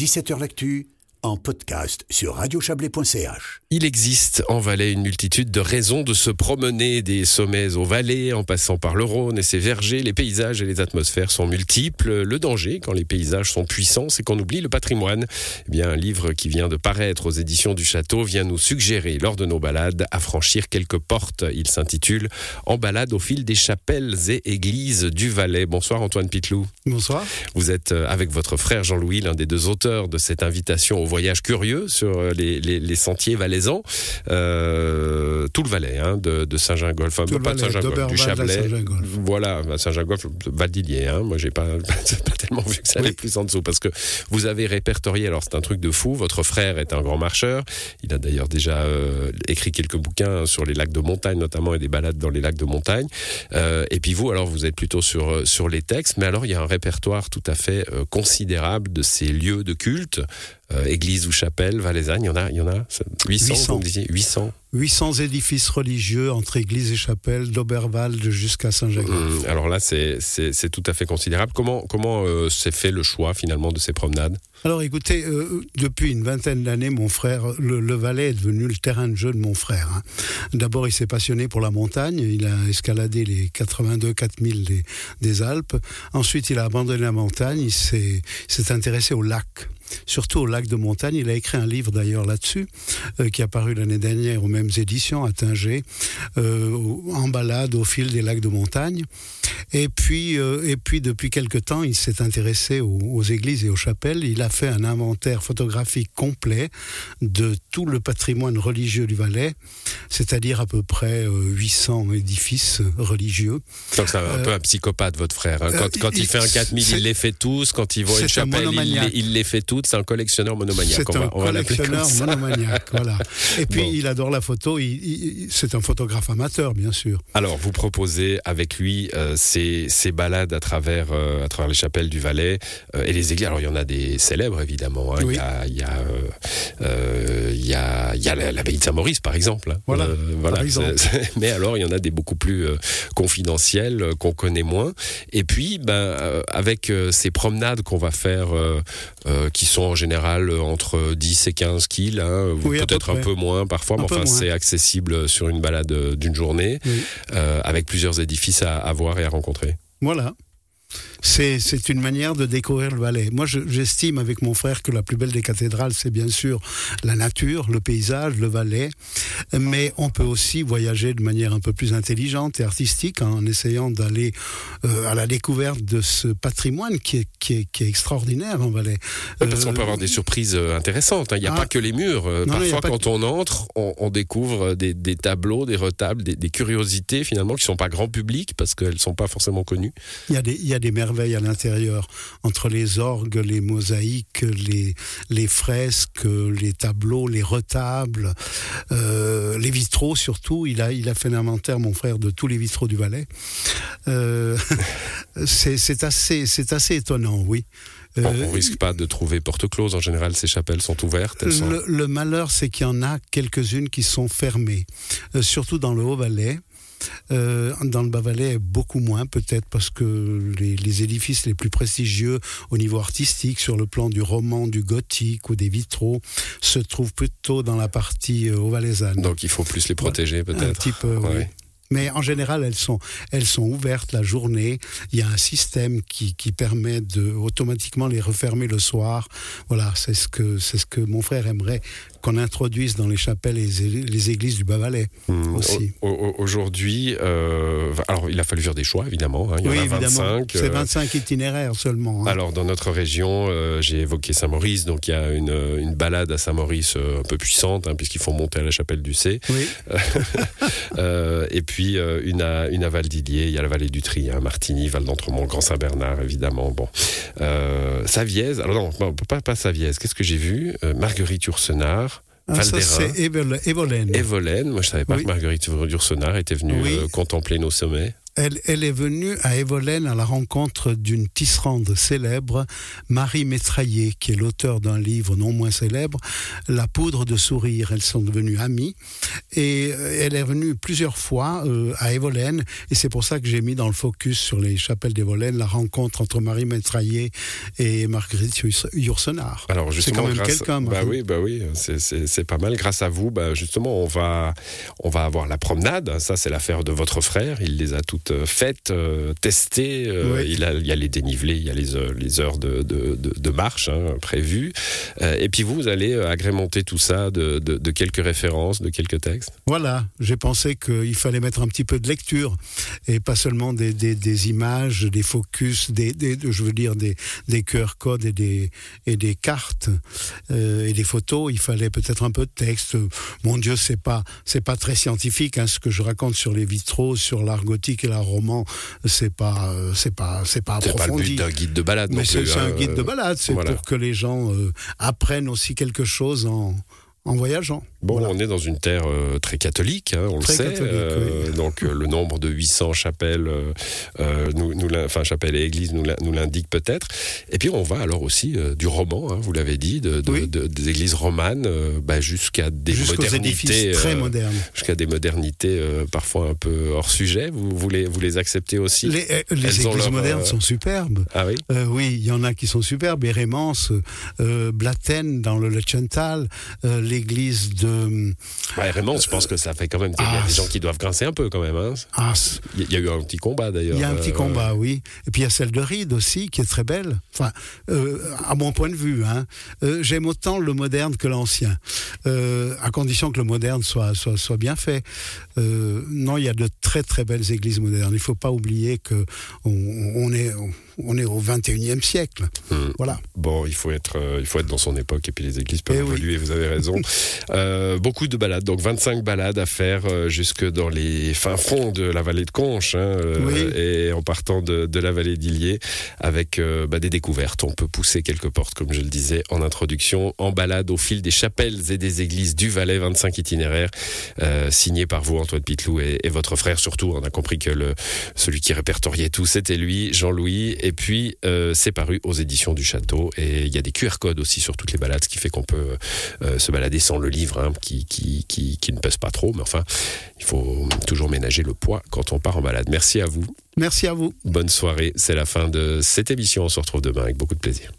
17h L'actu en podcast sur radiochablais.ch. Il existe en Valais une multitude de raisons de se promener des sommets aux vallées en passant par le Rhône et ses vergers. Les paysages et les atmosphères sont multiples. Le danger, quand les paysages sont puissants, c'est qu'on oublie le patrimoine. Eh bien, un livre qui vient de paraître aux éditions du Château vient nous suggérer, lors de nos balades, à franchir quelques portes. Il s'intitule En balade au fil des chapelles et églises du Valais. Bonsoir Antoine Pitlou. Bonsoir. Vous êtes avec votre frère Jean-Louis, l'un des deux auteurs de cette invitation au voyage curieux sur euh, les, les, les sentiers valaisans. Euh, tout le Valais, hein, de, de Saint-Gingolph, enfin, pas de Valais, Saint-Gingolph, du Chablais. Voilà, à Saint-Gingolph, Valdillier. Hein. Moi, j'ai pas, pas tellement vu que ça allait plus en dessous parce que vous avez répertorié. Alors, c'est un truc de fou. Votre frère est un grand marcheur. Il a d'ailleurs déjà euh, écrit quelques bouquins sur les lacs de montagne, notamment, et des balades dans les lacs de montagne. Euh, et puis vous, alors, vous êtes plutôt sur sur les textes, mais alors il y a un répertoire tout à fait euh, considérable de ces lieux de culte. Euh, église ou chapelle valaisanne, il y en a, il y en a 800, 800. vous me disiez 800. 800 édifices religieux entre église et chapelle, d'Oberwald jusqu'à Saint-Jacques. Hum, alors là, c'est tout à fait considérable. Comment comment euh, s'est fait le choix finalement de ces promenades? Alors écoutez, euh, depuis une vingtaine d'années, mon frère, le, le Valais est devenu le terrain de jeu de mon frère. hein. D'abord, il s'est passionné pour la montagne. Il a escaladé les 82 4000 des, des Alpes. Ensuite, il a abandonné la montagne. Il s'est intéressé au lac. Surtout au lac de montagne. Il a écrit un livre d'ailleurs là-dessus, euh, qui a paru l'année dernière aux éditions à euh, en balade au fil des lacs de montagne. Et puis, euh, et puis depuis quelque temps, il s'est intéressé aux, aux églises et aux chapelles. Il a fait un inventaire photographique complet de tout le patrimoine religieux du Valais, c'est-à-dire à peu près euh, 800 édifices religieux. Donc c'est un, peu un psychopathe, votre frère. hein. Quand, euh, quand il, il- fait un 4000, c'est- il les fait tous. Quand il voit une un chapelle, il, les- il les fait toutes. C'est un collectionneur monomaniaque. C'est On va, un on va collectionneur ça. monomaniaque, voilà. Et puis Bon. il adore la photo. il- c'est un photographe amateur, bien sûr. Alors, vous proposez avec lui euh, ces, ces balades à travers, euh, à travers les chapelles du Valais euh, et les églises. Alors, il y en a des célèbres, évidemment. hein. Oui. Il y a, il y a, euh, il y a, l'abbaye de Saint-Maurice, par exemple. hein. Voilà, voilà. par exemple. c'est- c'est- Mais alors, il y en a des beaucoup plus confidentiels qu'on connaît moins. Et puis, ben, avec ces promenades qu'on va faire, qui sont en général entre 10 et 15 kills, hein, Oui, peut-être un peu moins parfois, mais Un enfin, c'est accessible sur une balade d'une journée Oui. avec plusieurs édifices à, à voir et à rencontrer. Voilà. C'est, une manière de découvrir le Valais. Moi, je- j'estime avec mon frère que la plus belle des cathédrales, c'est bien sûr la nature, le paysage, le Valais. Mais on peut aussi voyager de manière un peu plus intelligente et artistique en essayant d'aller euh, à la découverte de ce patrimoine qui est, qui est, qui est extraordinaire en Valais. Parce qu'on Euh, peut avoir des surprises euh, intéressantes. hein. Il n'y a ah. pas que les murs. Euh, Non, Parfois, quand on entre, on, on découvre des, des tableaux, des retables, des, des curiosités finalement qui ne sont pas grand public parce qu'elles ne sont pas forcément connues. Il y, a des, il y a des merveilles à l'intérieur, entre les orgues, les mosaïques, les, les fresques, les tableaux, les retables, euh, les vitraux surtout. Il a, il a fait un inventaire, mon frère, de tous les vitraux du Valais. Euh, c'est assez, c'est assez étonnant, oui. On- Euh, on risque pas de trouver porte close. En général, ces chapelles sont ouvertes. Elles sont... le, le malheur, c'est qu'il y en a quelques-unes qui sont fermées, Euh, surtout dans le Haut-Valais. Euh, dans le Bas-Valais, beaucoup moins, peut-être parce que les, les édifices les plus prestigieux au niveau artistique, sur le plan du roman, du gothique ou des vitraux, se trouvent plutôt dans la partie euh, haut-valaisanne. Donc, il faut plus les protéger Un peut-être. petit peu, oui. Mais en général, elles sont, elles sont ouvertes la journée. Il y a un système qui, qui permet de automatiquement les refermer le soir. Voilà, c'est ce que, c'est ce que mon frère aimerait qu'on introduise dans les chapelles et les, églises du Bas-Valais Hum, aussi. au- au- Aujourd'hui, euh, alors il a fallu faire des choix évidemment. hein. Il y oui, en a évidemment. 25. C'est euh, 25 itinéraires seulement. hein. Alors dans notre région, euh, j'ai évoqué Saint-Maurice, donc il y a une, une balade à Saint-Maurice euh, un peu puissante, hein, puisqu'il faut monter à la chapelle du C. Oui. Euh, et puis euh, une, à, une à Valdillier, il y a la vallée du Tri, Martigny, Val d'Entremont, Grand Saint-Bernard, évidemment. Bon, euh, Savièse, alors non, pas, pas Savièse, qu'est-ce que j'ai vu? Euh, Marguerite Yourcenar, Ah, ça, c'est Évolène. Evolène. Moi, je savais pas Oui. que Marguerite Yourcenar était venue Oui. euh, contempler nos sommets. Elle, elle est venue à Evolène à la rencontre d'une tisserande célèbre, Marie Métraillé, qui est l'auteur d'un livre non moins célèbre, La poudre de sourire. Elles sont devenues amies et euh, elle est venue plusieurs fois euh, à Evolène et c'est pour ça que j'ai mis dans le focus sur les chapelles d'Evolène la rencontre entre Marie Métraillé et Marguerite Yourcenar. Alors justement, c'est quand même quelqu'un. Bah oui, bah oui, c'est pas mal. Grâce à vous, bah justement, on va, on va avoir la promenade. Ça, c'est l'affaire de votre frère. Il les a toutes euh, faites, euh, testées. euh, Oui. il, a, il y a les dénivelés, il y a les, heures- les heures de, de, de- de marche hein, prévues. Euh, et puis vous, vous allez euh, agrémenter tout ça de, quelques références, de quelques textes. Voilà, j'ai pensé qu'il fallait mettre un petit peu de lecture et pas seulement des, des, des images, des focus, des, des- je veux dire des, des QR codes et des, et des cartes euh, et des photos. Il fallait peut-être un peu de texte. Mon Dieu, c'est pas c'est pas très scientifique hein, ce que je raconte sur les vitraux, sur l'art gothique et l'art roman. C'est pas euh, c'est pas c'est pas C'est pas le approfondi. but d'un guide de balade. Mais non c'est un guide de balade, c'est voilà. pour que les gens euh, apprennent aussi quelque chose en, en voyageant. Bon, Voilà. on est dans une terre euh, très catholique, hein, on Très le sait. euh, Donc euh, le nombre de 800 chapelles, nous, nous l'in- enfin chapelles et églises nous l'in- nous l'indique peut-être. Et puis on va alors aussi du roman, hein, vous l'avez dit, de, de- Oui. de- des églises romanes bah, jusqu'à des modernités, très modernes. jusqu'à des modernités parfois un peu hors sujet. Vous, vous les, vous les acceptez aussi? Les, églises leur, modernes sont superbes. Ah oui? Oui, il y en a qui sont superbes. Érémence, euh, Blatten dans le Lechental, l'église de... Bah, vraiment, je pense que ça fait quand même. A ah, des gens qui doivent grincer un peu quand même. hein. Ah, Il y a- eu un petit combat d'ailleurs. il y a un petit euh, combat, oui. Et puis il y a celle de Ride aussi, qui est très belle. Enfin, euh, à mon point de vue, hein. Euh, j'aime autant le moderne que l'ancien, Euh, à condition que le moderne soit, soit, soit bien fait. Euh, non, il y a de très très belles églises modernes. Il ne faut pas oublier que on, on est, on est au 21e siècle. Hum. Voilà. Bon, il faut être, euh, il faut être dans son époque et puis les églises peuvent Eh oui. évoluer. Vous avez raison. Euh, beaucoup de balades, donc 25 balades à faire euh, jusque dans les fins fonds de la vallée de Conche, hein, euh, Oui. et en partant de, de la vallée d'Illier avec bah, des découvertes. On peut pousser quelques portes, comme je le disais en introduction, en balade au fil des chapelles et des églises du Valais, 25 itinéraires signés par vous, Antoine Pitlou, et, et votre frère surtout. On a compris que le, celui qui répertoriait tout, c'était lui, Jean-Louis. Et puis, euh, c'est paru aux éditions du Château. Et il y a des QR codes aussi sur toutes les balades, ce qui fait qu'on peut euh, se balader sans le livre, hein, qui, qui, qui, qui ne pèse pas trop. Mais enfin, il faut toujours ménager le poids quand on part en balade. Merci à vous. Merci à vous. Bonne soirée. C'est la fin de cette émission. On se retrouve demain avec beaucoup de plaisir.